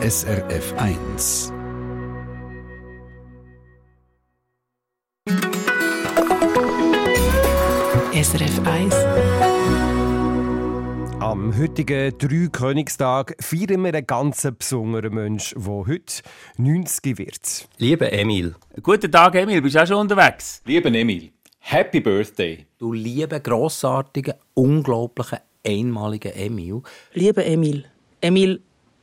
SRF 1. SRF 1. Am heutigen Dreikönigstag feiern wir einen ganz besonderen Menschen, der heute 90 wird. Lieber Emil. Guten Tag, Emil. Bist du auch schon unterwegs? Lieber Emil, Happy Birthday. Du lieber, grossartiger, unglaublicher, einmaliger Emil. Lieber Emil, Emil,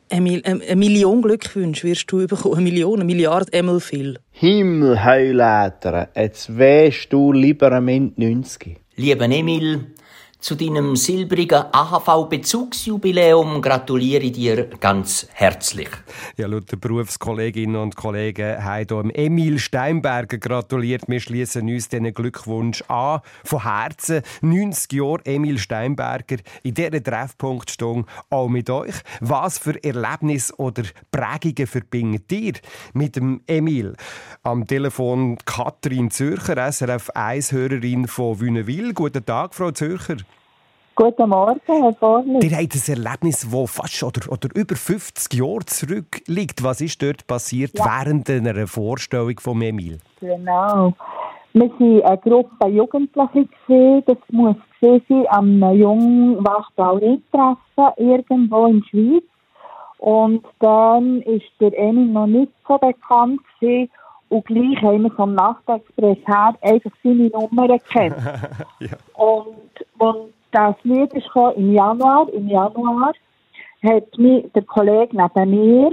eine Million Glückwünsche wirst du bekommen. Eine Million, eine Milliarde Emil viel. Himmel, Heuläter, jetzt wärst du lieber am Ende 90. Lieber Emil, zu deinem silbrigen AHV-Bezugsjubiläum gratuliere ich dir ganz herzlich. Ja, laut der Berufskolleginnen und Kollegen haben hier Emil Steinberger gratuliert. Wir schließen uns diesen Glückwunsch an. Von Herzen 90 Jahre Emil Steinberger in dieser Treffpunktstunde auch mit euch. Was für Erlebnis oder Prägungen verbindet ihr mit dem Emil? Am Telefon Katrin Zürcher, SRF 1-Hörerin von Wünnewil. Guten Tag, Frau Zürcher. Guten Morgen, Herr Vorlich. Ihr habt ein Erlebnis, das fast oder, oder über 50 Jahre zurückliegt. Was ist dort passiert Ja. während einer Vorstellung von Emil? Genau. Wir waren eine Gruppe Jugendliche. Gewesen. Das muss sein am Jungwachbau-Treffen irgendwo in der Schweiz. Und dann ist der Emil noch nicht so bekannt gewesen. Und gleich haben wir vom Nachtexpress her einfach seine Nummer gekannt. Und, und das Lied ist im Januar. Im Januar hat mir der Kollege neben mir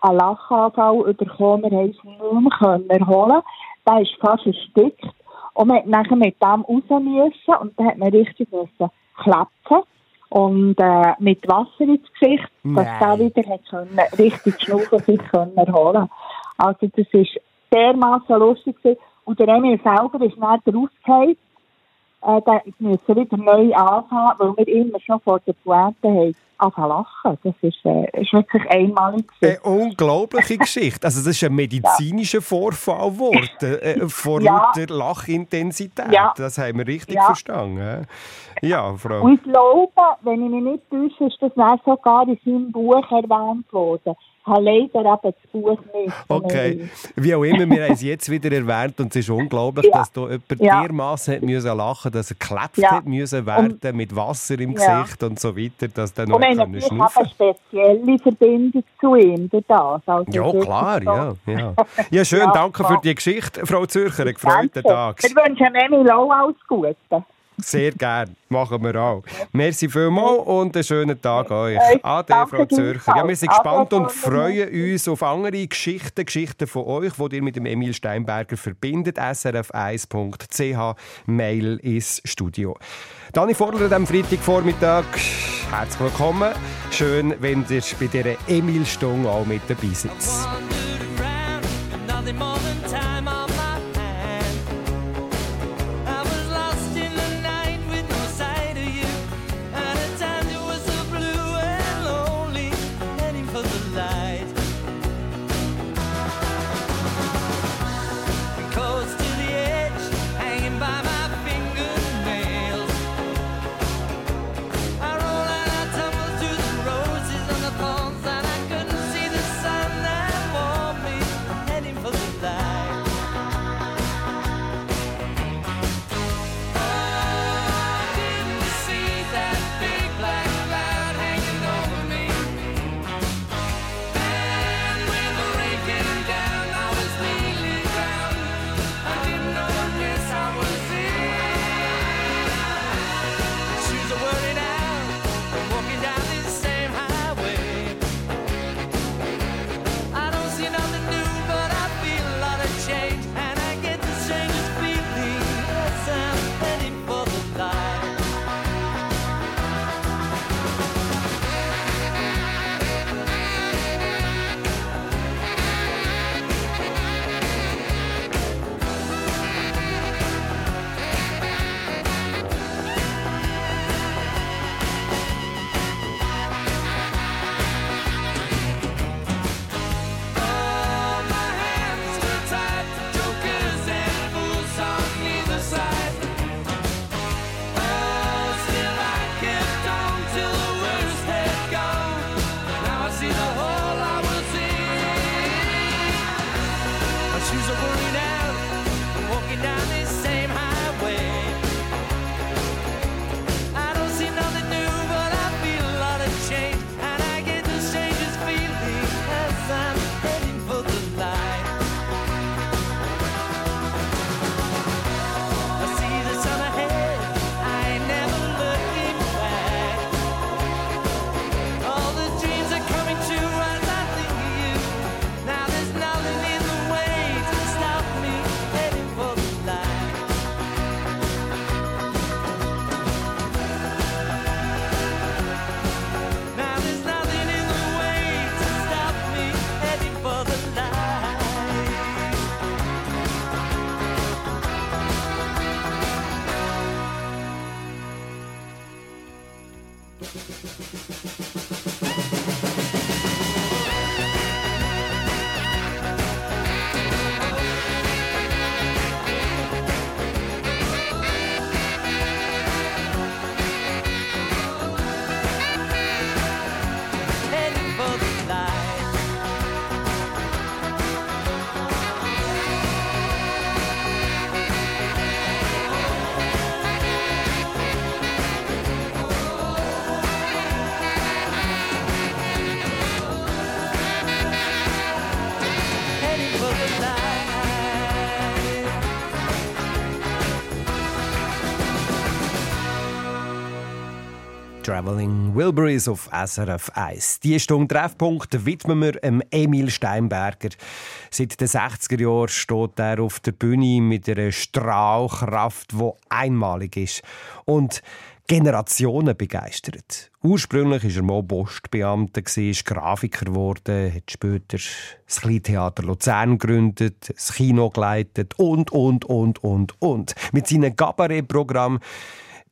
einen Lachanfall bekommen. Wir haben es nicht mehr erholen. Der ist fast erstickt. Und man nachher mit dem raus müssen. Und dann hat man richtig müssen klatschen. Und äh, mit Wasser ins Gesicht, dass der wieder hat können, richtig schnaufen sich können erholen Also das ist dermaßen lustig gewesen. Und der Emil selber ist dann rausgefallen. Äh, da müssen wieder neu anfangen, weil wir immer schon vor der Pointe haben anfangen lachen. Das ist, äh, ist wirklich einmalig. Eine unglaubliche Geschichte. Also das ist ein medizinischer Vorfall geworden, äh, vor Ja. lauter Lachintensität. Ja. Das haben wir richtig Ja. verstanden. Ja, Frau. Und ich glaube, wenn ich mich nicht täusche, ist das dann sogar in seinem Buch erwähnt worden. Ich habe leider eben das Buch nicht. Okay, wie auch immer, wir haben es jetzt wieder erwähnt und es ist unglaublich, Ja. dass da jemand Ja. dermaßen hat müssen lachen, dass er geklebt Ja. hat müssen werden mit Wasser im Ja. Gesicht und so weiter, dass dann noch Und wir haben können natürlich schnaufen. eben eine spezielle Verbindung zu ihm, durch das. Also Ja, klar, ja, ja. Ja, schön, danke für die Geschichte, Frau Zürcher, einen gefreuten. Tag. Wir wünschen Emil auch alles Gute. Sehr gern, machen wir auch. Merci vielmals und einen schönen Tag euch. Ade, Frau Zürcher. Ja, wir sind gespannt und freuen uns auf andere Geschichten, Geschichten von euch, die ihr mit dem Emil Steinberger verbindet. srf1.ch, Mail ins Studio. Dani Vorler am Freitagvormittag. Herzlich willkommen. Schön, wenn ihr bei dieser Emil-Stunde auch mit dabei seid. Traveling Wilburys auf SRF 1. Die Stunde Treffpunkt widmen wir Emil Steinberger. Seit den 60er Jahren steht er auf der Bühne mit einer Strahlkraft, die einmalig ist. Und Generationen begeistert. Ursprünglich war er mal Postbeamter, ist Grafiker geworden, hat später das Kleintheater Luzern gegründet, das Kino geleitet und, und, und, und, und. Mit seinem Cabaret-Programm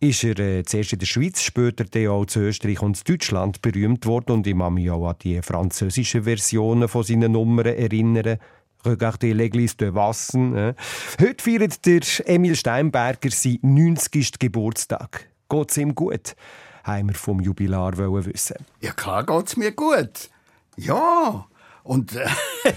ist er äh, zuerst in der Schweiz, später dann auch zu Österreich und zu Deutschland berühmt worden und ich kann mich auch an die französischen Versionen von seinen Nummern erinnern. Regardez l'église de Wassen. Äh. Heute feiert der Emil Steinberger seinen 90. Geburtstag. Geht's ihm gut? Haben wir vom Jubilar wissen. Ja, klar geht's mir gut. Ja. Und äh,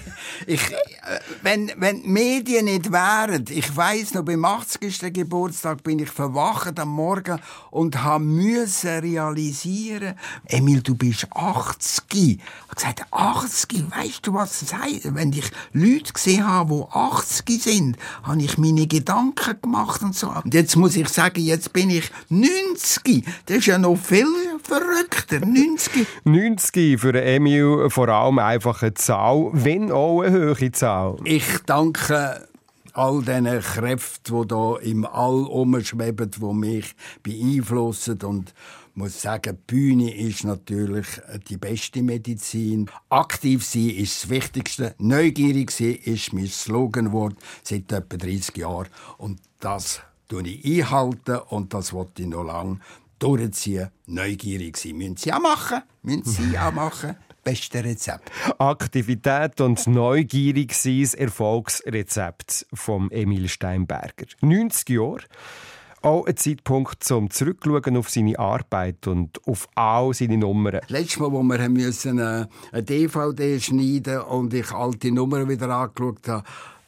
ich, äh, wenn, wenn die Medien nicht wären, ich weiß noch, beim 80. Geburtstag bin ich verwacht am Morgen und habe müssen realisieren, Emil, du bist 80. Ich habe gesagt, 80, weißt du, was das heisst? Wenn ich Leute gesehen habe, die 80 sind, habe ich meine Gedanken gemacht und so. Und jetzt muss ich sagen, jetzt bin ich 90. Das ist ja noch viel verrückter. 90. 90 für Emil vor allem einfach eine Zahl, wenn auch eine hohe Zahl. Ich danke all diesen Kräften, die da im All umschweben, die mich beeinflussen und muss sagen, die Bühne ist natürlich die beste Medizin. Aktiv sein ist das Wichtigste. Neugierig sein ist mein Sloganwort seit etwa 30 Jahren. Und das tue ich einhalten und das wollte ich noch lange durchziehen. Neugierig sein. Müssen Sie auch machen. Müssen Sie auch machen. Beste Rezept. Aktivität und neugierig sein, das Erfolgsrezept vom Emil Steinberger. 90 Jahre. Auch ein Zeitpunkt zum Zurückschauen auf seine Arbeit und auf all seine Nummern. Letztes Mal, wo wir haben müssen, äh, eine DVD schneiden und ich alte Nummern wieder angeschaut habe,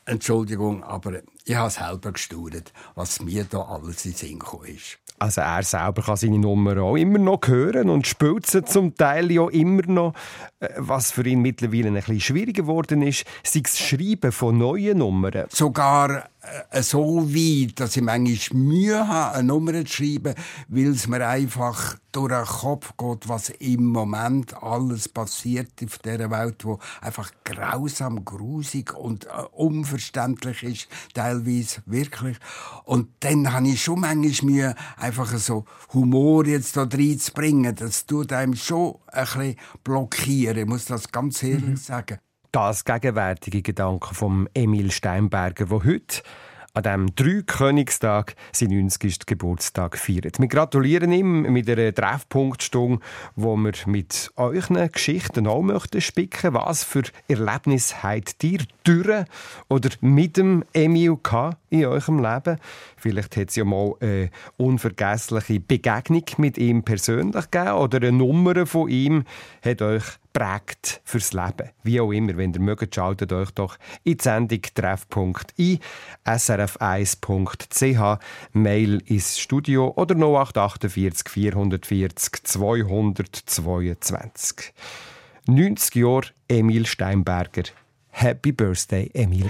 Entschuldigung, aber ich habe selber gestaunt, was mir da alles in den Sinn gekommen ist. Also er selber kann seine Nummer auch immer noch hören und spielt sie zum Teil ja immer noch. Äh, Was für ihn mittlerweile ein bisschen schwieriger geworden ist, sei das Schreiben von neuen Nummern. Sogar äh, so weit, dass ich manchmal Mühe habe, eine Nummer zu schreiben, weil es mir einfach durch den Kopf geht, was im Moment alles passiert auf dieser Welt, wo einfach grausam, grusig und äh, unverständlich ist, teilweise wirklich. Und dann habe ich schon manchmal Mühe, einfach so Humor jetzt da reinzubringen. Das tut einem schon ein bisschen blockieren, ich muss das ganz ehrlich sagen. Das gegenwärtige Gedanke von Emil Steinberger, der heute an diesem Dreikönigstag seinen 90. Geburtstag feiert. Wir gratulieren ihm mit einer Treffpunktstunde, wo wir mit euren Geschichten auch möchten spicken. Was für Erlebnis habt ihr durch oder mit dem Emil gehabt in eurem Leben? Vielleicht hat es ja mal eine unvergessliche Begegnung mit ihm persönlich gegeben oder eine Nummer von ihm hat euch prägt fürs Leben. Wie auch immer, wenn ihr mögt, schaltet euch doch in die Sendung Treffpunkt ein, srf1.ch, Mail ins Studio oder 0848 440 222. 90 Jahre Emil Steinberger. Happy Birthday, Emil.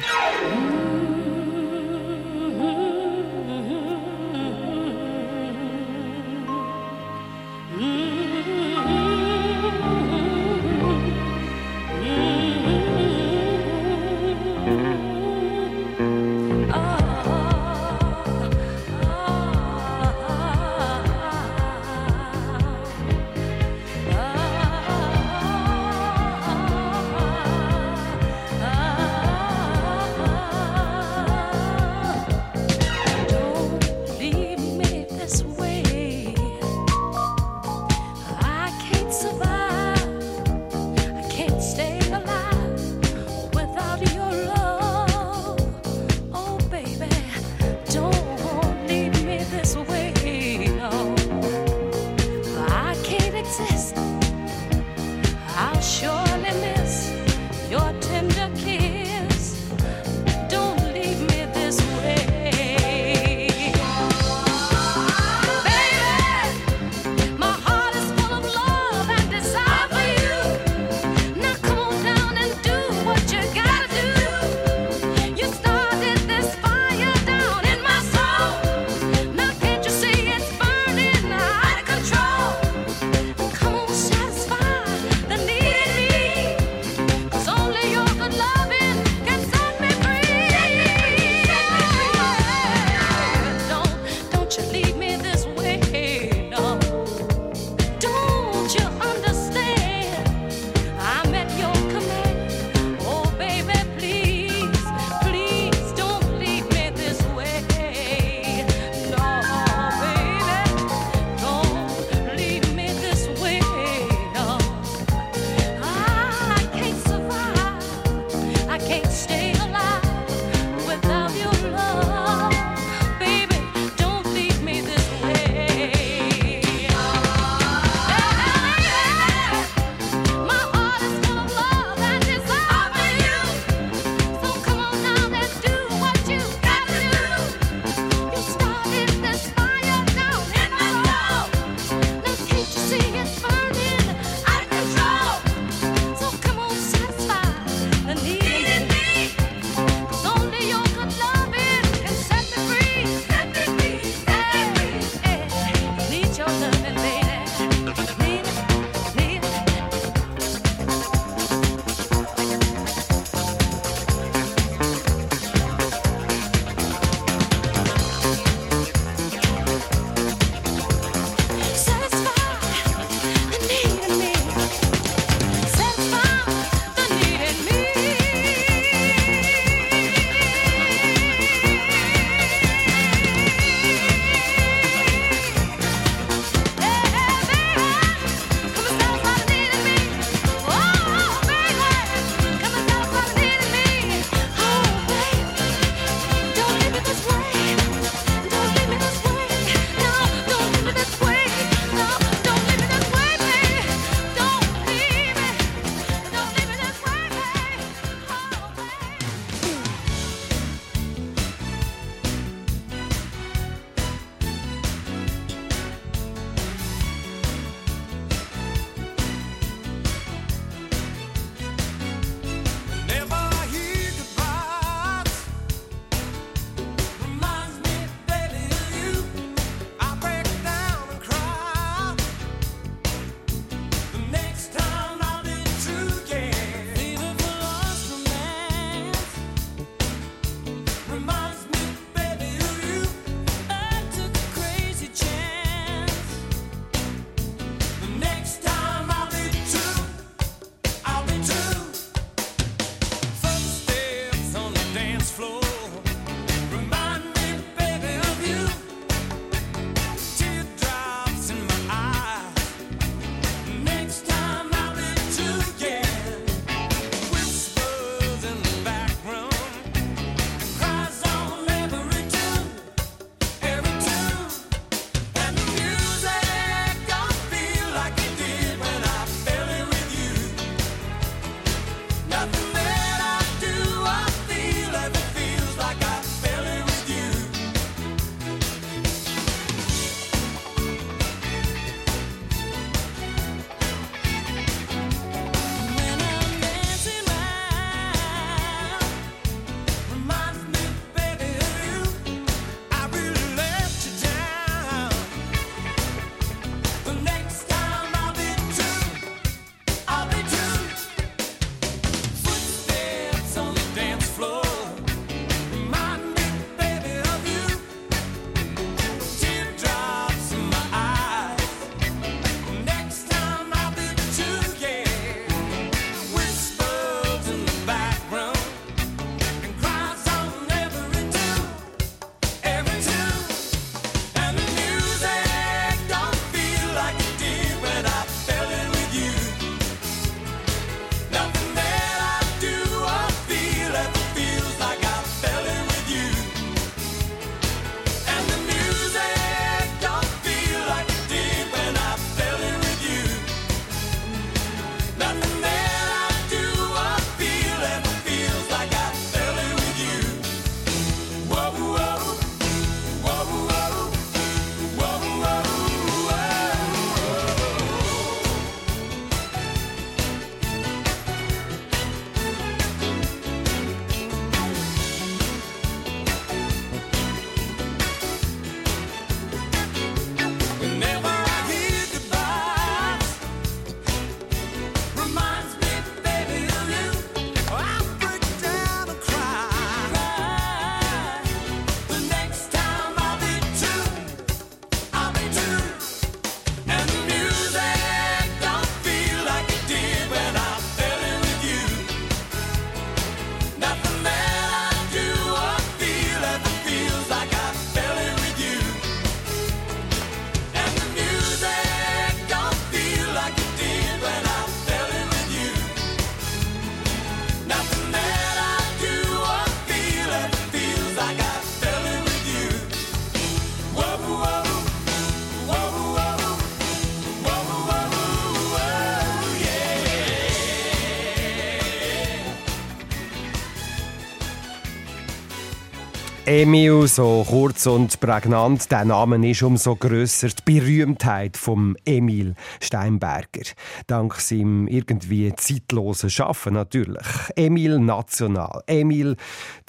Emil, so kurz und prägnant, der Name ist umso grösser. Die Berühmtheit vom Emil Steinberger. Dank seinem irgendwie zeitlosen Schaffen natürlich. Emil National. Emil,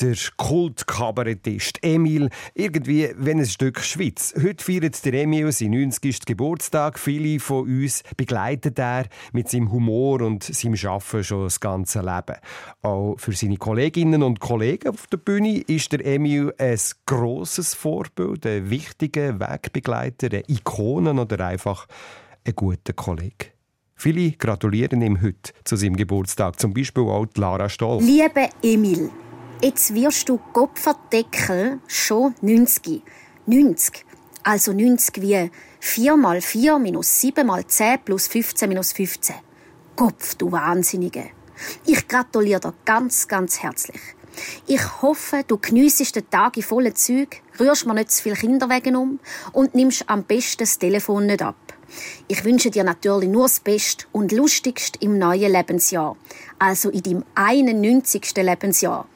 der Kultkabarettist. Emil, irgendwie wie ein Stück Schweiz. Heute feiert der Emil seinen 90. Geburtstag. Viele von uns begleitet er mit seinem Humor und seinem Schaffen schon das ganze Leben. Auch für seine Kolleginnen und Kollegen auf der Bühne ist der Emil ein grosses Vorbild, ein wichtiger Wegbegleiter, eine Ikone oder einfach ein guter Kollege. Viele gratulieren ihm heute zu seinem Geburtstag, zum Beispiel auch Lara Stoll. Lieber Emil, jetzt wirst du Kopferdeckel schon 90. 90. Also 90 wie 4 mal 4 minus 7 mal 10 plus 15 minus 15. Kopf, du Wahnsinnige. Ich gratuliere dir ganz, ganz herzlich. Ich hoffe, du geniessest den Tag in vollen Zügen, rührst mir nicht zu viele Kinderwegen um und nimmst am besten das Telefon nicht ab. Ich wünsche dir natürlich nur das Beste und Lustigste im neuen Lebensjahr. Also in deinem 91. Lebensjahr.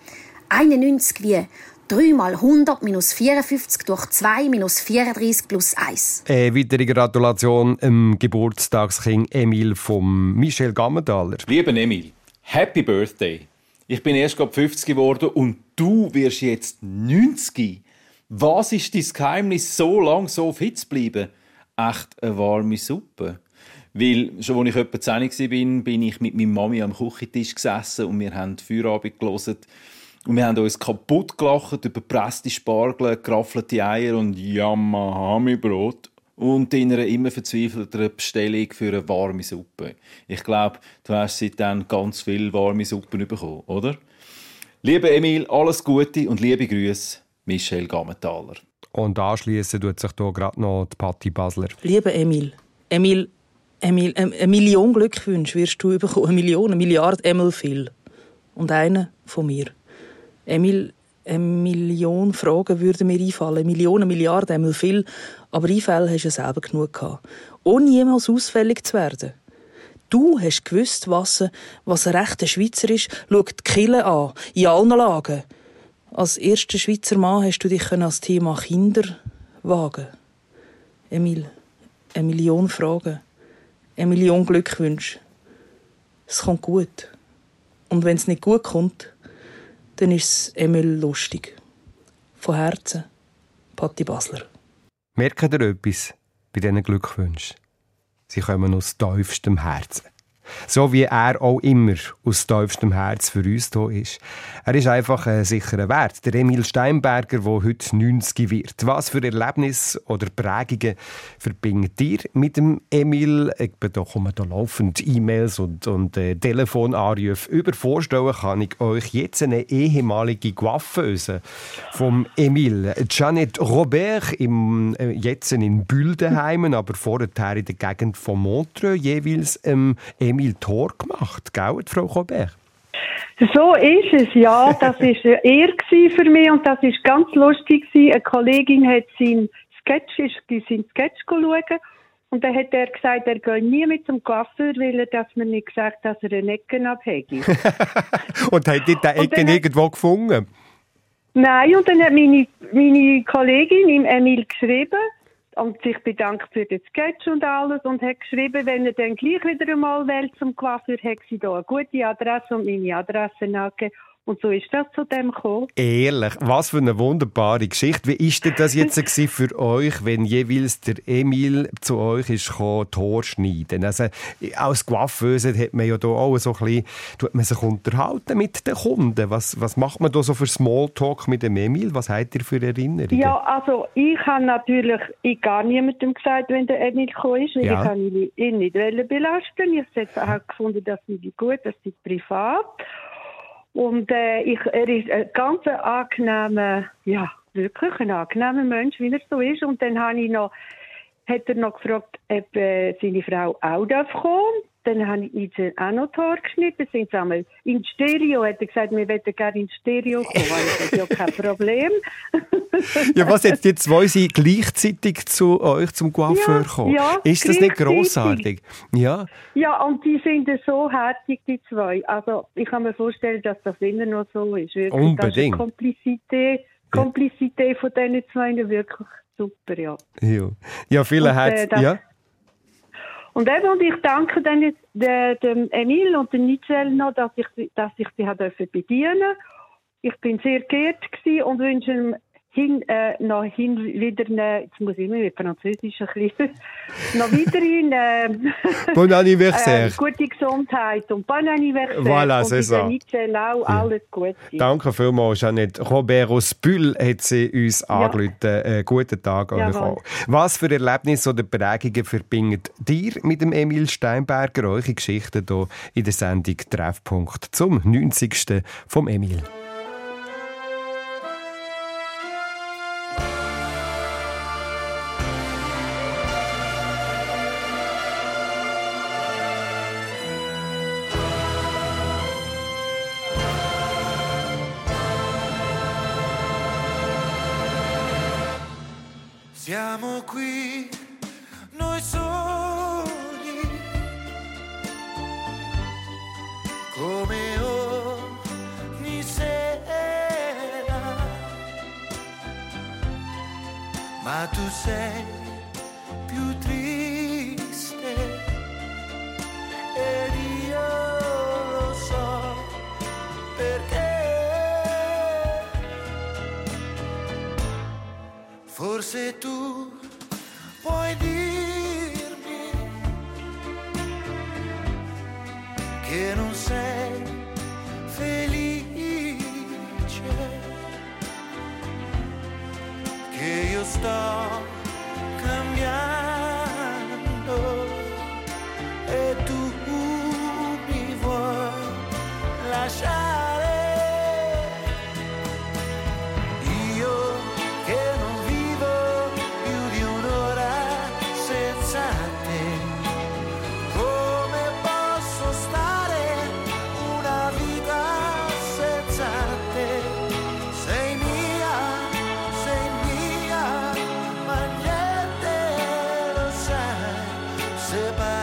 91 wie 3 mal 100 minus 54 durch 2 minus 34 plus 1. Eine weitere Gratulation dem Geburtstagskind Emil von Michel Gammenthaler. Lieber Emil, Happy Birthday. Ich bin erst gerade 50 geworden und du wirst jetzt 90. Was ist dein Geheimnis, so lang so fit zu bleiben? Echt eine warme Suppe. Weil, schon als ich etwa 10 war, bin, bin ich mit meiner Mami am Küchentisch gesessen und wir haben Feierabend gelesen. Und wir haben uns kaputt gelacht über gepresste Spargel, geraffelte Eier und Yamahami-Brot. Und in einer immer verzweifelten Bestellung für eine warme Suppe. Ich glaube, du hast seitdem ganz viele warme Suppen bekommen, oder? Lieber Emil, alles Gute und liebe Grüße, Michel Gammenthaler. Und anschließend tut sich hier gerade noch die Patti Basler. Lieber Emil, Emil, Emil, ähm, eine Million Glückwünsche wirst du bekommen. Eine Million, eine Milliarde Emil viel. Und eine von mir. Emil, eine Million Fragen würden mir einfallen. Millionen, Milliarden, Emil viel. Aber Einfälle hast du ja selber genug gehabt. Ohne jemals ausfällig zu werden. Du hast gewusst, was, was ein rechter Schweizer ist. Schau die Kille an, in allen Lagen. Als erster Schweizer Mann hast du dich als Thema Kinder wagen. Emil, eine Million Fragen, eine Million Glückwünsche. Es kommt gut. Und wenn es nicht gut kommt, dann ist es Emil lustig. Von Herzen, Patti Basler. Merkt ihr etwas bei diesen Glückwünschen? Sie kommen aus tiefstem Herzen. So wie er auch immer aus tiefstem Herz für uns da ist. Er ist einfach ein sicherer Wert. Der Emil Steinberger, der heute 90 wird. Was für Erlebnisse oder Prägungen verbindet ihr mit dem Emil? Ich da kommen da laufend E-Mails und, und äh, Telefonanrufe. Über vorstellen kann ich euch jetzt eine ehemalige Coiffeuse vom Emil. Janet Robert, im, äh, jetzt in Büldenheimen, aber vorher in der Gegend von Montreux, jeweils ähm, Emil Tor gemacht, gell, Frau Robert? So ist es, ja. Das war eine Ehre für mich und das war ganz lustig. Eine Kollegin hat seinen Sketch, ist seinen Sketch schauen und dann hat er gesagt, er gehe nie mit zum Coiffeur, weil er dass man nicht gesagt dass er eine Ecken abhätte. Und habt ihr den Ecken irgendwo gefunden? Nein, und dann hat meine, meine Kollegin ihm Emil geschrieben und sich bedankt für den Sketch und alles und hat geschrieben, wenn er dann gleich wieder einmal will zum Coiffeur, hat sie da eine gute Adresse und meine Adresse angegeben. Und so ist das zu dem gekommen. Ehrlich, was für eine wunderbare Geschichte. Wie ist denn das jetzt für euch, wenn jeweils der Emil zu euch ist gekommen, Haare schneiden? Also, als Coiffeuse hat man ja da auch so ein bisschen, tut man sich unterhalten mit den Kunden. Was, was macht man da so für Smalltalk mit dem Emil? Was habt ihr für Erinnerungen? Ja, also ich habe natürlich ich gar niemandem gesagt, wenn der Emil gekommen ist, weil Ja. ich kann ihn ihn nicht belasten. Ich habe gefunden, das ist gut, das ist privat. Und äh, ich, er ist ein ganz angenehmer, ja, wirklich ein angenehmer Mensch, wie er so ist. Und dann habe ich noch, hat er noch gefragt, ob äh, seine Frau auch darf kommen. Dann habe ich ihnen auch noch die Haare geschnitten. Sind sie einmal in Stereo. Hat er gesagt, wir möchten gerne in Stereo kommen. Ich gesagt, ja, kein Problem. Ja, was jetzt die zwei sind gleichzeitig zu euch zum Coiffeur Ja, gekommen? ja, ist das nicht grossartig? Ja. Ja, und die sind so herzig, die zwei. Also ich kann mir vorstellen, dass das immer noch so ist. Wirklich, Unbedingt. Das ist die Komplizität, Komplizität von diesen zwei wirklich super, ja. Ja, ja viele Und, äh, das- ja. Und eben, und ich danke dann jetzt de- dem Emil und dem Nigel noch, dass ich, dass ich sie habe bedienen. Ich bin sehr geehrt und wünsche ihm hin, äh, noch hin wieder eine, jetzt muss ich immer mit Französisch ein bisschen, noch weiterhin äh, Bon anniversaire. äh, gute Gesundheit und bon anniversaire. Voilà, c'est ça. auch alles Gute. Danke vielmals, Jeanette. Robert aus Bühl hat sie uns Ja. angerufen. Äh, guten Tag euch auch. Was für Erlebnisse oder Prägungen verbindet dir mit dem Emil Steinberger? Eure Geschichten hier in der Sendung Treffpunkt zum 90. vom Emil. Say bye.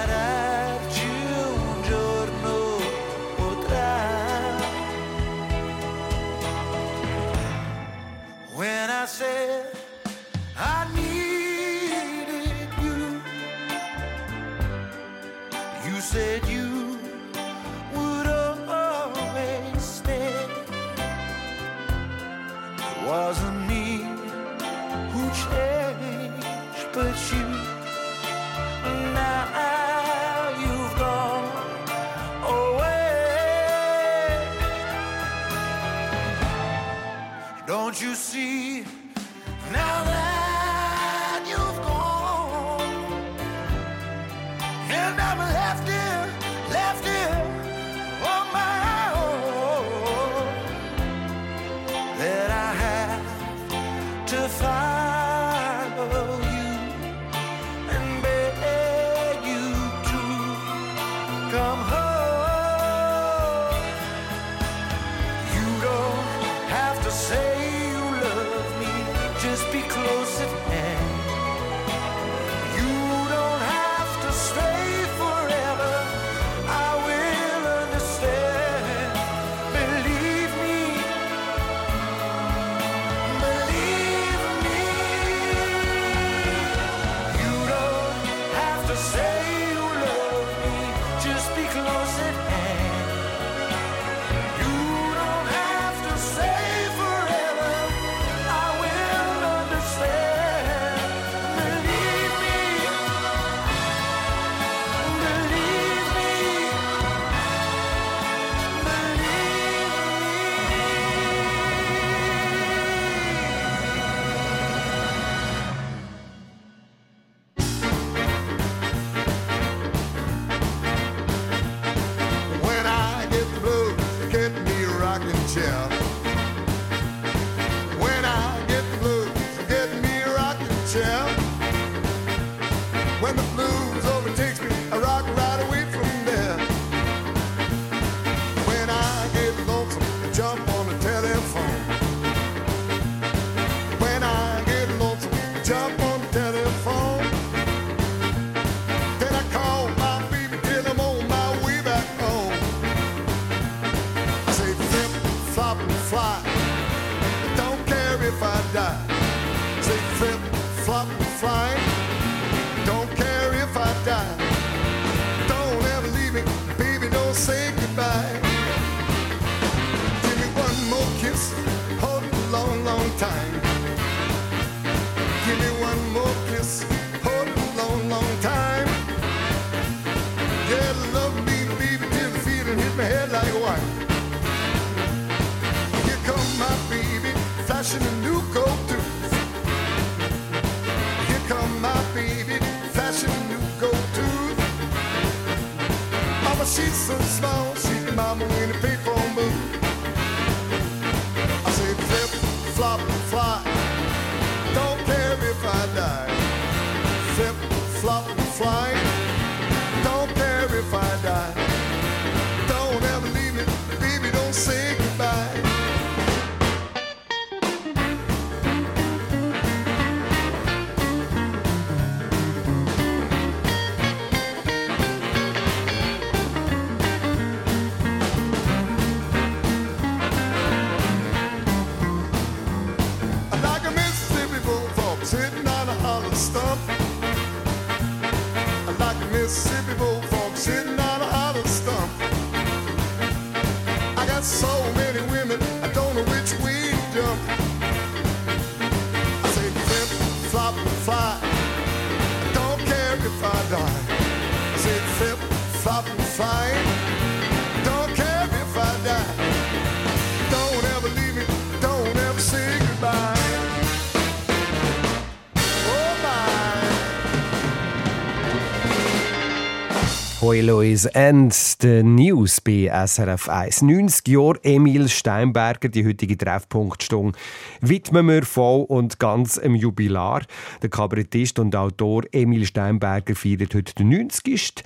Boilois and the News bei SRF 1. 90 Jahre Emil Steinberger, die heutige Treffpunktstunde, widmen wir voll und ganz im Jubilar. Der Kabarettist und Autor Emil Steinberger feiert heute den 90.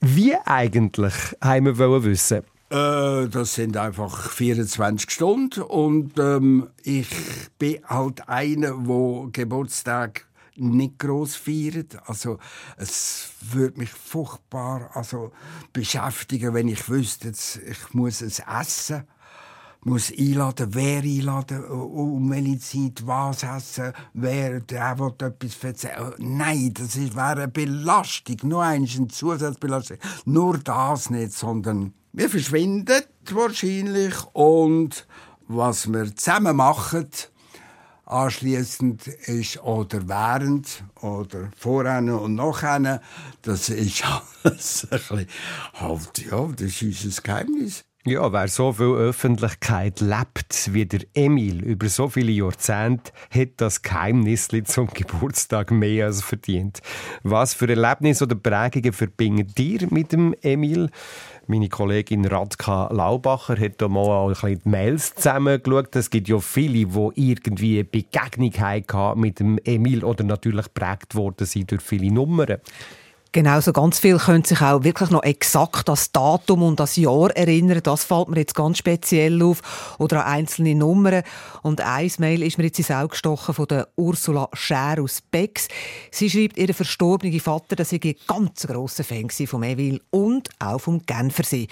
Wie eigentlich, haben wir wissen äh, das sind einfach 24 Stunden und ähm, ich bin halt einer, wo Geburtstag nicht gross feiern. Also es würde mich furchtbar also, beschäftigen, wenn ich wüsste, ich muss es essen muss einladen, wer einladen, um welche Zeit was essen, wer, der will etwas erzählen. Nein, das ist, wäre eine Belastung, nur eine Zusatzbelastung. Nur das nicht, sondern wir verschwinden wahrscheinlich und was wir zusammen machen, anschließend ist oder während oder vorher und nachher. Das ist alles ein bisschen, halt, ja, das ist unser Geheimnis. Ja, wer so viel Öffentlichkeit lebt wie der Emil über so viele Jahrzehnte, hat das Geheimnis zum Geburtstag mehr als verdient. Was für Erlebnisse oder Prägungen verbindet ihr mit dem Emil? Meine Kollegin Radka Laubacher hat da mal ein bisschen die Mails zusammengeschaut. Es gibt ja viele, die irgendwie eine Begegnung hatten mit dem Emil oder natürlich geprägt worden sind durch viele Nummern. Genau, so ganz viel können sich auch wirklich noch exakt das Datum und das Jahr erinnern. Das fällt mir jetzt ganz speziell auf. Oder an einzelne Nummern. Und ein Mail ist mir jetzt ins Auge gestochen von der Ursula Scher aus Becks. Sie schreibt, ihr verstorbener Vater, dass sie ein ganz grosser Fan vom Evil und auch vom Genfersee.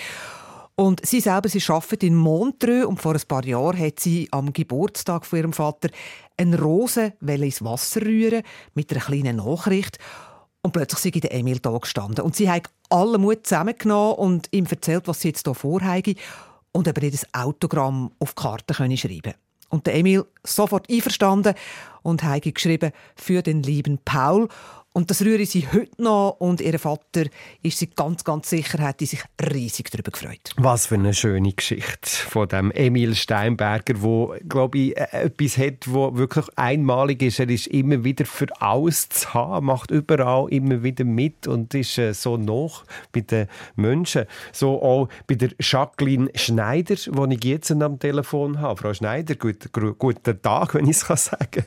Und sie selber, sie arbeitet in Montreux und vor ein paar Jahren hat sie am Geburtstag von ihrem Vater eine Rose ins Wasser rühren mit einer kleinen Nachricht. Und plötzlich sei der Emil da gestanden. Und sie hat alle Mut zusammengenommen und ihm erzählt, was sie jetzt hier vorhabe und ob er ihr Autogramm auf die Karte können schreiben Und der Emil sofort einverstanden und hat geschrieben für den lieben Paul. Und das rühre sie heute noch und ihr Vater ist sie ganz, ganz sicher, hätte sich riesig darüber gefreut. Was für eine schöne Geschichte von dem Emil Steinberger, wo glaube ich äh, etwas hat, wo wirklich einmalig ist. Er ist immer wieder für alles zu haben, macht überall immer wieder mit und ist äh, so noch bei den Menschen. So auch bei der Jacqueline Schneider, die ich jetzt am Telefon habe. Frau Schneider, gut, gru- guten Tag, wenn ich es kann sagen.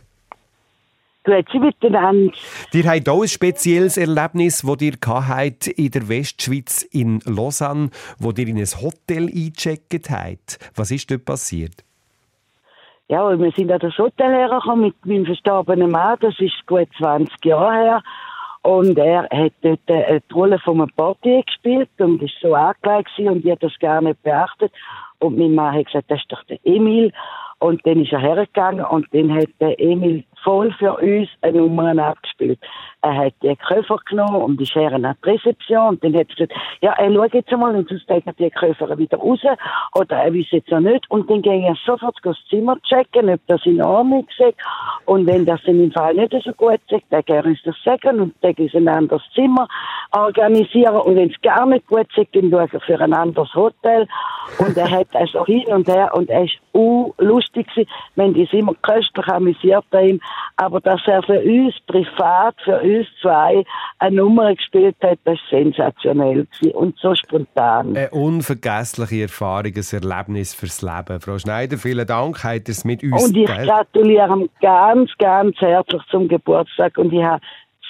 Grüezi miteinander. Ihr habt auch ein spezielles Erlebnis, das ihr habt in der Westschweiz in Lausanne, wo ihr in ein Hotel eingecheckt habt. Was ist dort passiert? Ja, wir sind an das Hotel hergekommen mit meinem verstorbenen Mann, das ist gut 20 Jahre her. Und er hat dort die Rolle von einem Portier gespielt und ist so angelegt und ich habe das gar nicht beachtet. Und mein Mann hat gesagt, das ist doch der Emil. Und dann ist er hergegangen und dann hat der Emil voll für uns eine Nummer abgespielt. Er hat den Koffer genommen und ist her nach der Rezeption und dann hat er gesagt, ja, er schaut jetzt einmal und sonst legt er die Koffer wieder raus oder er weiß jetzt auch nicht. Und dann ging er sofort das Zimmer checken, ob das in Ordnung ist. Und wenn das dann im Fall nicht so gut ist, dann kann er uns das sagen und dann uns ein anderes Zimmer organisieren. Und wenn es gar nicht gut ist, dann schauen wir für ein anderes Hotel. Und er hat also hin und her und er ist uh, lustig gewesen. Wir haben uns immer köstlich amüsiert an ihm. Aber dass er für uns privat, für uns zwei, eine Nummer gespielt hat, das war sensationell und so spontan. Eine unvergessliche Erfahrung, ein Erlebnis fürs Leben. Frau Schneider, vielen Dank, ihr es mit uns Und ich geteilt. gratuliere ihm ganz, ganz herzlich zum Geburtstag und ich habe,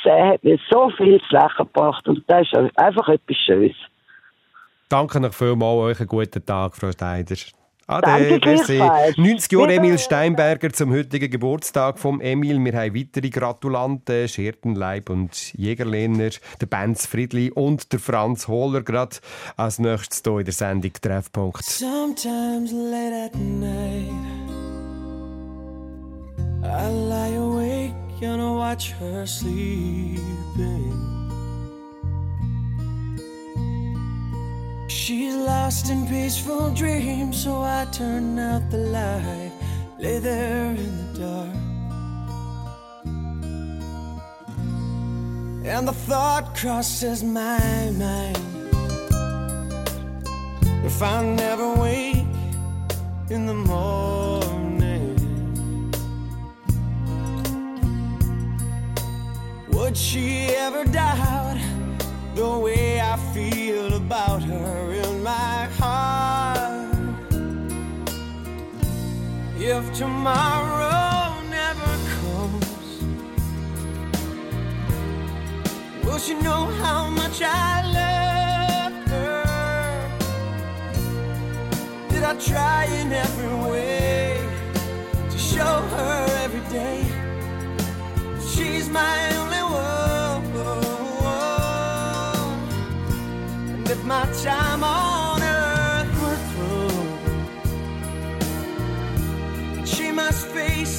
er hat mir so viel zu lachen gebracht und das ist einfach etwas Schönes. Danke noch vielmals, euch einen guten Tag, Frau Schneider. Ade, merci. gleichfalls. 90 Jahre. Emil Steinberger zum heutigen Geburtstag vom Emil. Wir haben weitere Gratulanten, Schertenleib und Jägerlehner, der Benz Friedli und der Franz Hohler gerade als nächstes hier in der Sendung Treffpunkt. Sometimes late at night, I lie awake and watch her sleeping. She's lost in peaceful dreams, so I turn out the light, lay there in the dark. And the thought crosses my mind if I never wake in the morning, would she ever doubt the way I feel about her my heart? If tomorrow never comes, will she know how much I love her? Did I try in every way to show her every day she's my only one? My time on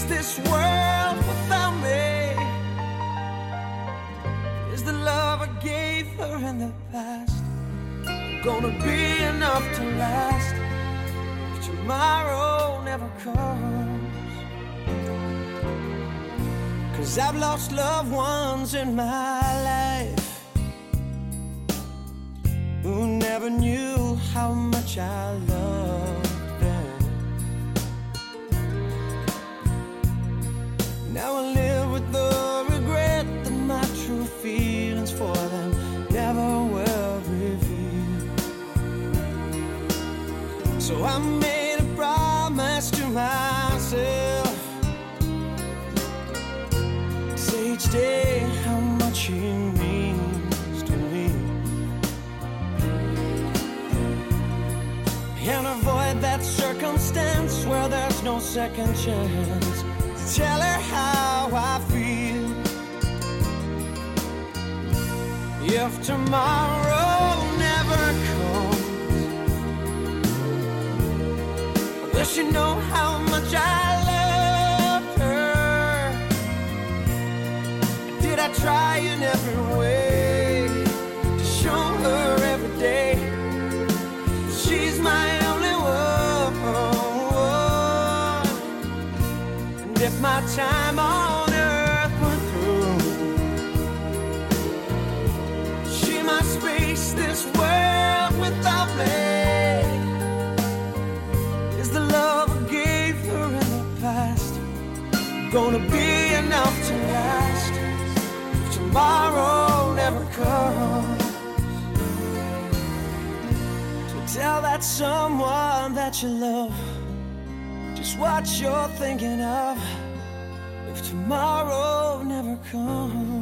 this world without me. Is the love I gave her in the past gonna be enough to last? If tomorrow never comes. Cause I've lost loved ones in my life who never knew how much I loved So I made a promise to myself. Say each day how much he means to me. And avoid that circumstance where there's no second chance. Tell her how I feel. If tomorrow you know how much I loved her. Did I try in every way to show her every day she's my only one? And if my time gonna be enough to last? If tomorrow never comes, so tell that someone that you love just what you're thinking of. If tomorrow never comes.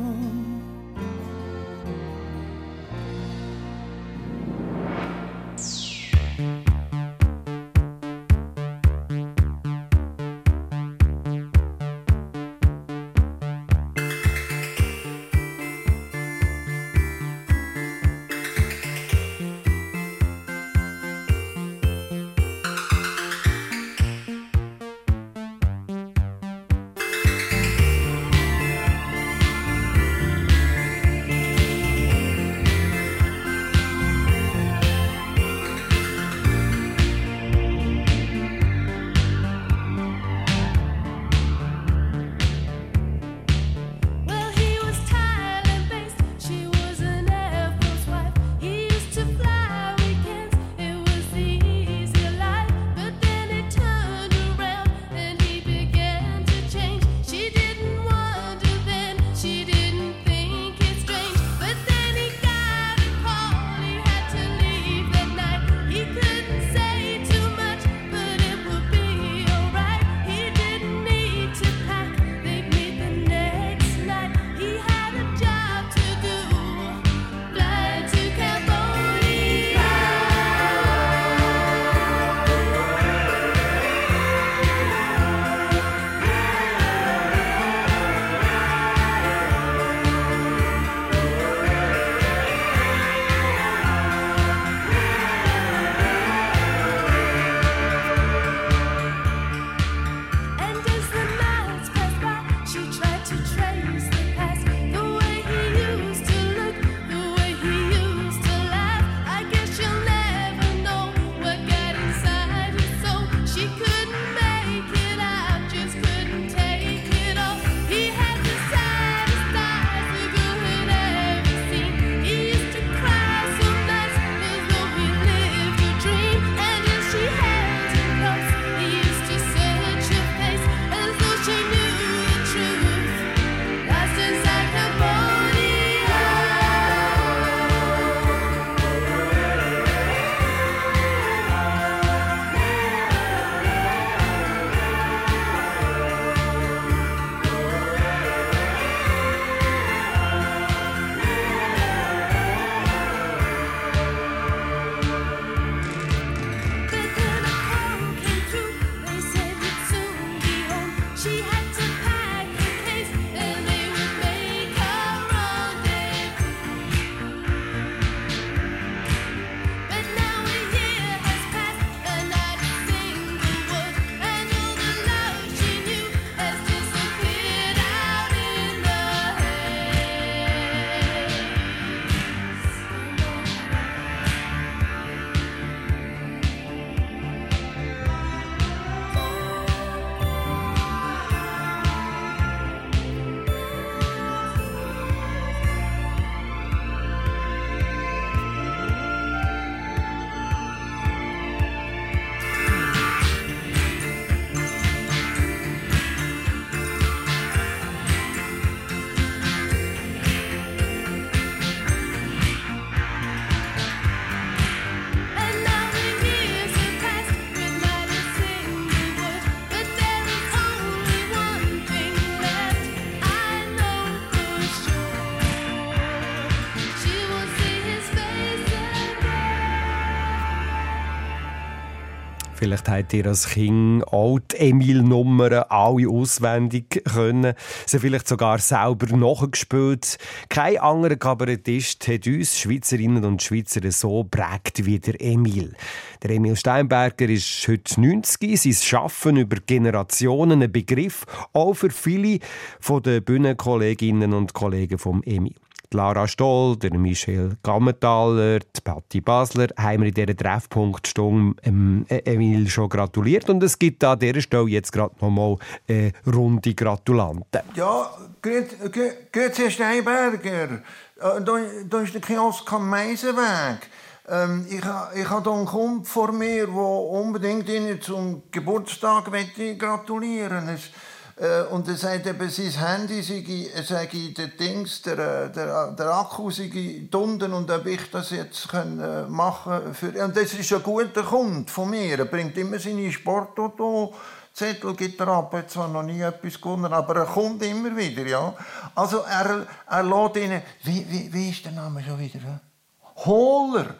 Vielleicht habt ihr als Kind auch die Emil-Nummern alle auswendig können, sie vielleicht sogar selber nachgespielt. Kein anderer Kabarettist hat uns Schweizerinnen und Schweizer so prägt wie der Emil. Der Emil Steinberger ist heute 90, sein Schaffen über Generationen ein Begriff, auch für viele von den Bühnenkolleginnen und Kollegen vom Emil. Lara Stoll, der Michel Gammenthaler, die Patti Basler haben wir in dieser Treffpunktstunde ähm, Emil schon gratuliert und es gibt an dieser Stelle jetzt gerade nochmal eine runde Gratulanten. Ja, grüezi, grü- grüezi Steinberger. Äh, Da, ist der Kiosk am Meisenweg. Ähm, ich ich habe hier einen Kumpel vor mir, der unbedingt Ihnen zum Geburtstag möchte gratulieren äh, Und er sagt eben, sein Handy sei, sei der Dings, der, äh, der, der Akku sei unten und ob ich das jetzt äh, machen für Und das ist ein guter Kunde von mir. Er bringt immer seine Sportauto. Zettel gibt er ab, hat zwar noch nie etwas gewonnen, aber er kommt immer wieder, ja. Also er, er lässt ihnen, wie, wie, wie ist der Name schon wieder? hä? Hohler,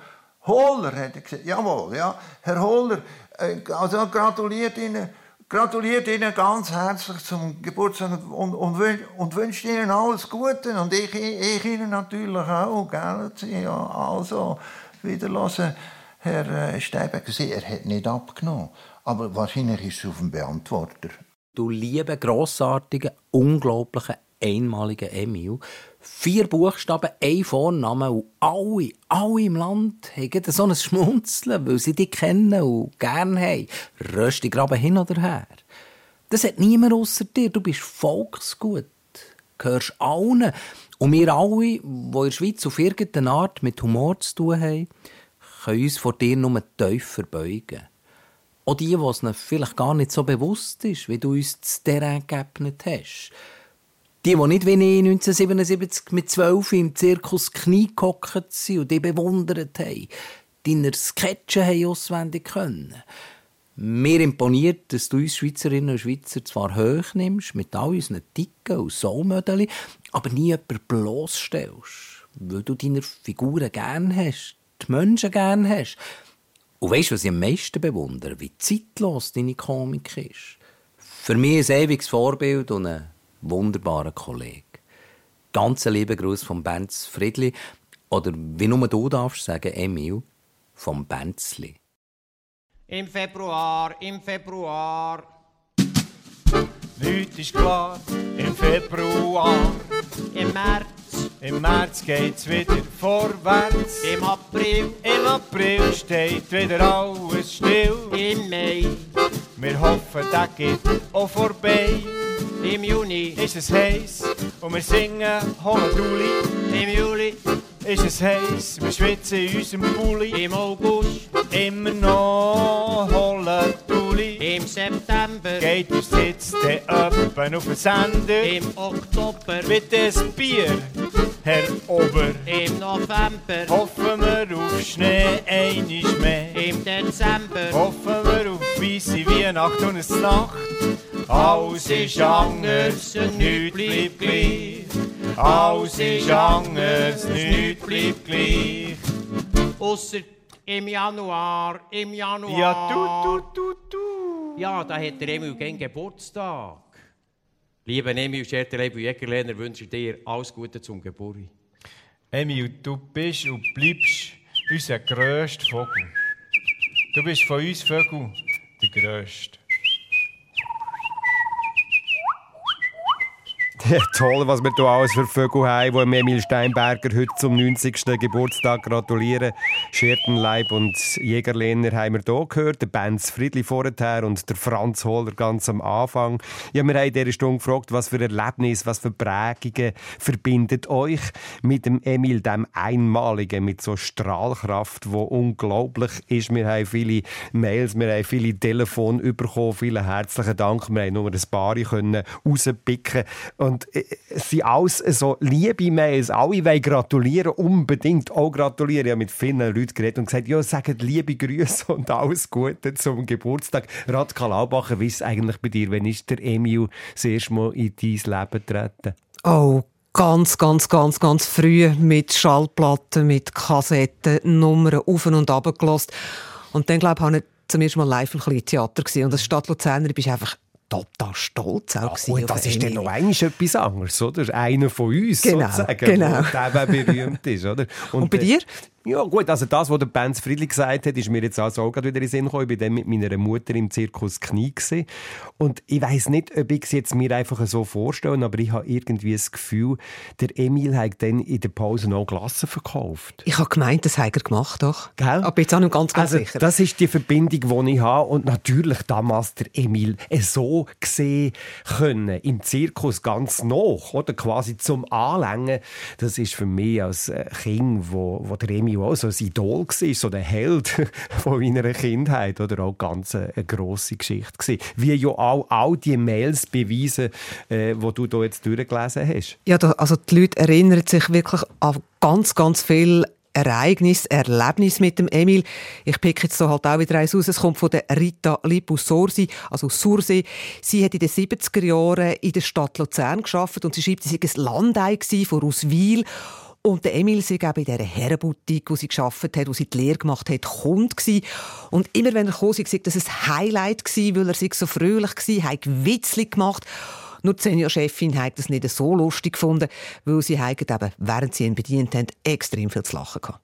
Hohler, hat er gesagt. Jawohl, ja. Herr Hohler, äh, also gratuliert Ihnen, gratuliert Ihnen ganz herzlich zum Geburtstag und, und, und wünscht Ihnen alles Gute. Und ich, ich Ihnen natürlich auch, gell? Ja, also, wieder hören, Herr äh, Steinbecker, Sie, er hat nicht abgenommen. Aber wahrscheinlich ist es auf dem Beantworter. Du liebe, grossartige, unglaubliche, einmalige Emil. Vier Buchstaben, ein Vorname und alle, alle im Land haben so ein Schmunzeln, weil sie dich kennen und gern haben. Rösti graben hin oder her. Das hat niemand außer dir. Du bist volksgut. Gehörst allen. Und wir alle, die in der Schweiz auf irgendeine Art mit Humor zu tun haben, können uns vor dir nur tief verbeugen. Auch die, die es vielleicht gar nicht so bewusst ist, wie du uns das Terrain geebnet hast. Die, die nicht wie ich 1977 mit 12 im Zirkus Knie gehockt sind und dich bewundert haben, deine Sketche haben auswendig können. Mir imponiert, dass du uns Schweizerinnen und Schweizer zwar hoch nimmst, mit all unseren Ticken und Soulmödeli, aber nie jemanden bloßstellst, weil du deine Figuren gern hast, die Menschen gern hast. Und weißt du, was ich am meisten bewundere? Wie zeitlos deine Komik ist. Für mich ein ewiges Vorbild und ein wunderbarer Kollege. Ganz lieben Gruß vom Benz Friedli oder wie nur du darfst sagen, Emil, vom Benzli. Im Februar, im Februar. Nichts ist klar im Februar. Im März, im März geht's wieder vorwärts. Im April, im April steht wieder alles still. Im Mai, wir hoffen, das geht auch vorbei. Im Juni ist es heiß und wir singen Hollanduli. Im Juli ist es heiß, wir schwitzen in unserem Pulli. Im August immer noch Hollanduli. Im September geht uns jetzt der Öppen auf den Sender. Im Oktober bitte ein Bier, Herr Ober. Im November hoffen wir auf Schnee einiges mehr. Im Dezember hoffen wir auf weisse Weihnacht und eine Nacht. Alles ist anders, nichts bleibt gleich. Alles ist anders, nichts bleibt gleich. Ausser im Januar, im Januar. Ja, du, du, du, du. Ja, da hat der Emil gern Geburtstag. Lieber Emil Scherterleib und Jägerlehner wünsche dir alles Gute zum Geburt. Emil, du bist und bleibst unser grösster Vogel. Du bist von uns Vögel der grösste. Ja, toll, was wir hier alles für Vögel haben, die Emil Steinberger heute zum 90. Geburtstag gratulieren. Schertenleib und Jägerlehner haben wir hier gehört, der Benz Friedli vorher und der Franz Hohler ganz am Anfang. Ja, wir haben in dieser Stunde gefragt, was für Erlebnisse, was für Prägungen verbindet euch mit dem Emil, dem Einmaligen, mit so Strahlkraft, wo unglaublich ist. Wir haben viele Mails, wir haben viele Telefone bekommen, vielen herzlichen Dank. Wir haben nur ein paar rauspicken und äh, es sind alles so liebe Mails. Alle wollen gratulieren, unbedingt auch gratulieren. Ich habe mit vielen Leuten geredet und gesagt, ja, sagt liebe Grüße und alles Gute zum Geburtstag. Radka Laubacher, wie ist es eigentlich bei dir? Wann ist der Emil das erste Mal in dein Leben getreten? Oh, ganz, ganz, ganz, ganz früh mit Schallplatten, mit Kassetten, Nummern auf und ab gelost. Und dann, glaube ich, habe ich zum ersten Mal live im Theater gesehen und als Stadt Luzerner bist du einfach total stolz auch Gut, auf das ist dann noch eines etwas anderes, oder? Einer von uns, Genau, sozusagen, genau. der berühmt ist, oder? Und bei dir? Ja gut, also das, was der Benz Friedli gesagt hat, ist mir jetzt also auch gerade wieder in den Sinn gekommen. Ich war dann mit meiner Mutter im Zirkus Knie. Gewesen. Und ich weiß nicht, ob ich es jetzt mir einfach so vorstelle, aber ich habe irgendwie das Gefühl, der Emil hat dann in der Pause noch Glassen verkauft. Ich habe gemeint, das hat er gemacht, doch. Gell? Aber jetzt auch nicht ganz, ganz also, sicher. Das ist die Verbindung, die ich habe. Und natürlich damals der Emil so gesehen können, im Zirkus ganz noch, oder quasi zum Anlängen. Das ist für mich als äh, Kind, wo, wo der Emil auch so ein Idol war, so der Held von meiner Kindheit, oder auch ganz eine, grosse Geschichte gewesen. Wie ja auch all die Mails beweisen, äh, die du hier jetzt durchgelesen hast. Ja, also die Leute erinnern sich wirklich an ganz, ganz viele Ereignisse, Erlebnisse mit dem Emil. Ich pick jetzt so halt auch wieder eins aus. Es kommt von der Rita Lipus Sorsi, also Sursee. Sie hat in den 70er Jahren in der Stadt Luzern geschafft und sie schreibt, sie sei ein Landei von Ruswil. Und der Emil sei eben in dieser Herrenboutique, wo sie geschafft hat, wo sie die Lehre gemacht hat, Kund gsi. Und immer wenn er kam, sei das ein Highlight gsi, weil er so fröhlich gsi, hat Witzli gemacht. Nur die Seniorchefin hat das nicht so lustig gefunden, weil sie eben, während sie ihn bedient haben, extrem viel zu lachen gehabt.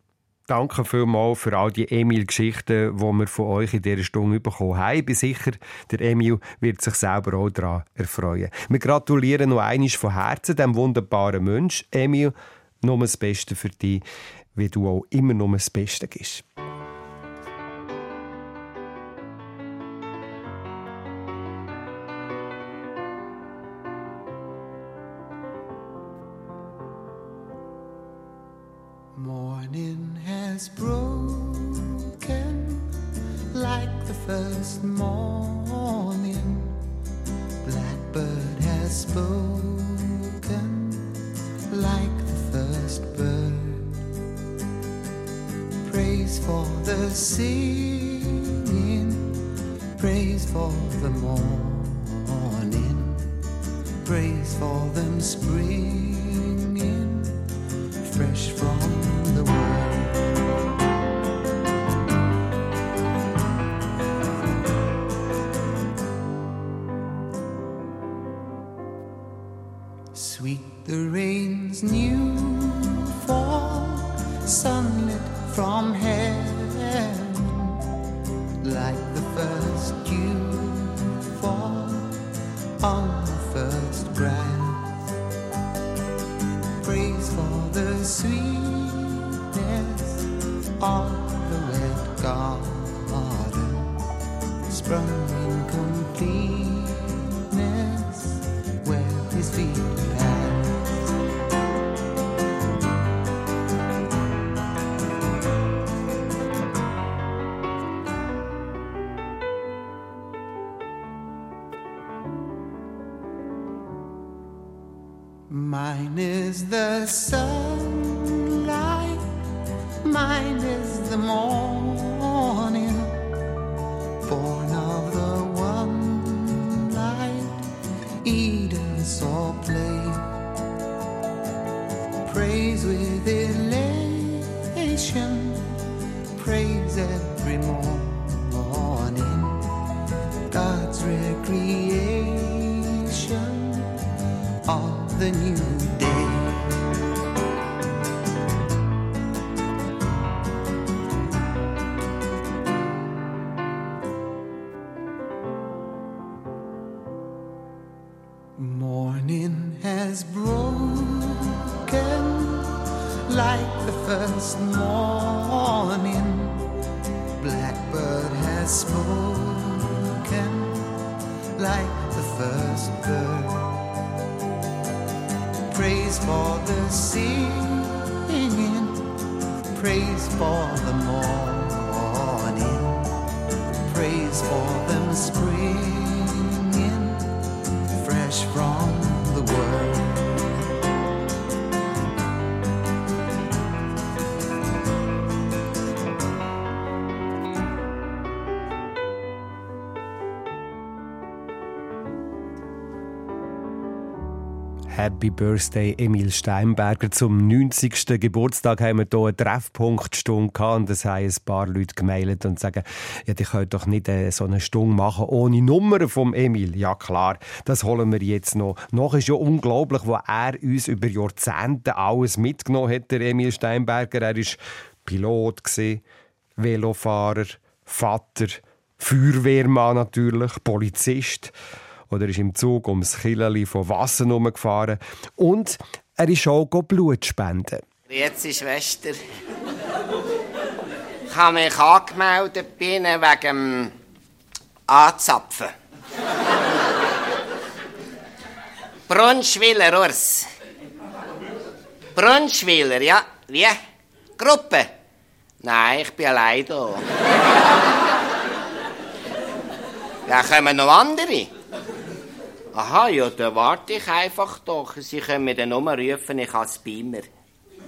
Danke vielmals für all die Emil-Geschichten, die wir von euch in dieser Stunde bekommen haben. Ich bin sicher, der Emil wird sich selber auch daran erfreuen. Wir gratulieren noch einmal von Herzen dem wunderbaren Mensch. Emil, nur das Beste für dich, wie du auch immer nur das Beste gibst. Morning has broken like the first morning. Blackbird has spoken singing, praise for the morning, praise for them springing. Fresh from of the new day. Happy Birthday Emil Steinberger. Zum 90. Geburtstag haben wir hier eine Treffpunktstunde gehabt und es haben ein paar Leute gemeldet und sagen, ja, die können doch nicht äh, so eine Stunde machen ohne Nummer vom Emil. Ja klar, das holen wir jetzt noch. Noch ist ja unglaublich, wo er uns über Jahrzehnte alles mitgenommen hat, der Emil Steinberger. Er war Pilot, Velofahrer, Vater, Feuerwehrmann natürlich, Polizist oder ist im Zug ums Killeli von Wasser herumgefahren. Und er ist auch Blut spenden. Grüezi, Schwester. Ich habe mich angemeldet Ihnen wegen Anzapfen. Brunschwiller, Urs. Brunschwiller, ja. Wie? Gruppe? Nein, ich bin allein da. Ja, kommen noch andere? Aha, ja, dann warte ich einfach doch. Sie können mir dann nur rufen, ich als Beamer.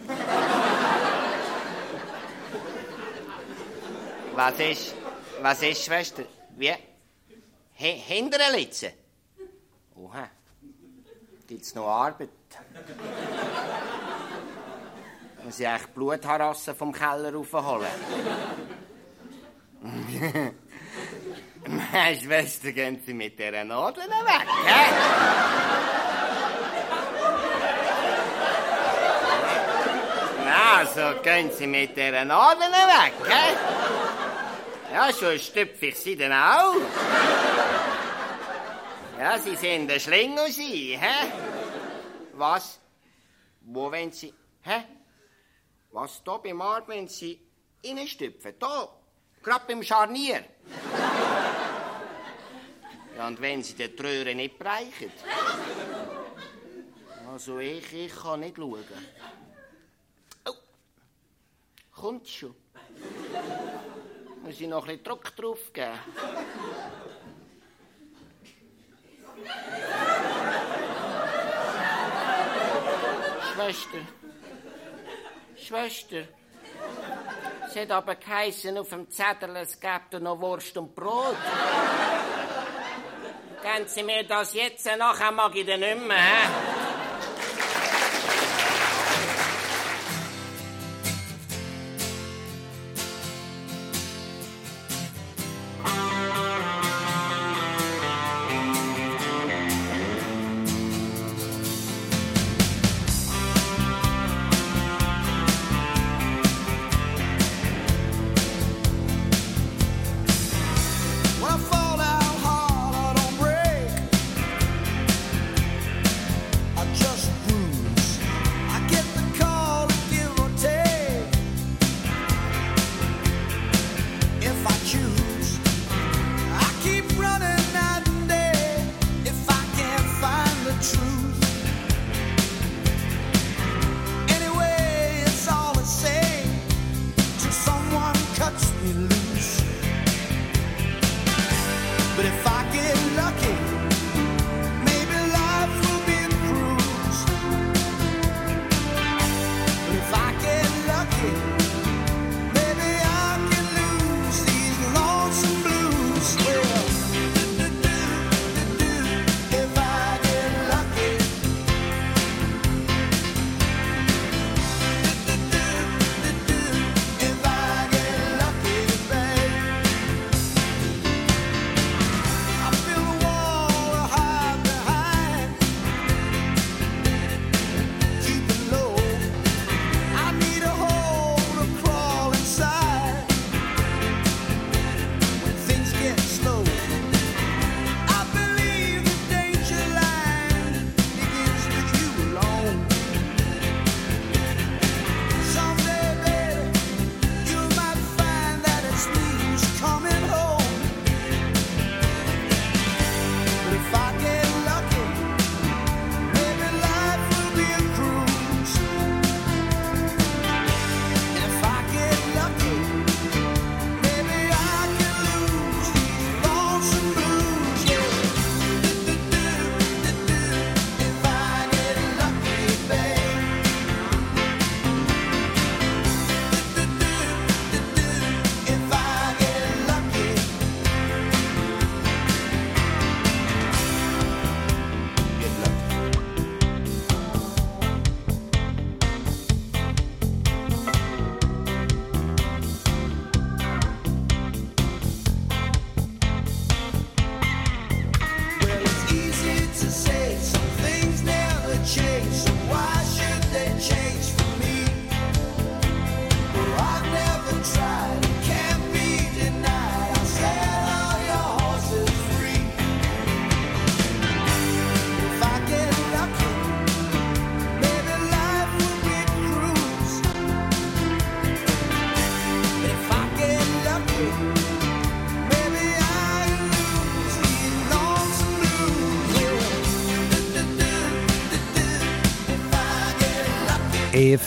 Was ist, was ist, Schwester? Wie? Hi Hinteren Litzen? Oha. Gibt's noch Arbeit? Muss ich echt Blutharassen vom Keller raufholen? Meine Schwester, gehen Sie mit dieser Nadel weg, hä? Na, also gehen Sie mit dieser Nadel weg, hä? Ja, schon stüpfe ich Sie dann auch. Ja, Sie sind ein Schlingel, Sie, hä? Was? Wo wollen Sie? Hä? Was, da beim Arm, wenn Sie reinstüpfen? Da, gerade beim Scharnier. Ja, und wenn Sie die Röhre nicht bereichen? Also ich, ich kann nicht schauen. Oh, kommt schon. Muss ich noch ein bisschen Druck drauf geben? Schwester. Schwester. Es hat aber geheißen, auf dem Zettel, es gibt noch Wurst und Brot. Geben Sie mir das jetzt, nachher mag ich den nicht mehr. hä?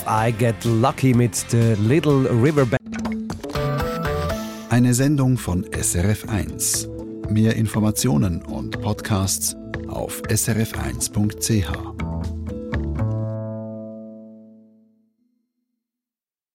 I Get Lucky mit der Little River Band. Eine Sendung von SRF1. Mehr Informationen und Podcasts auf srf1.ch.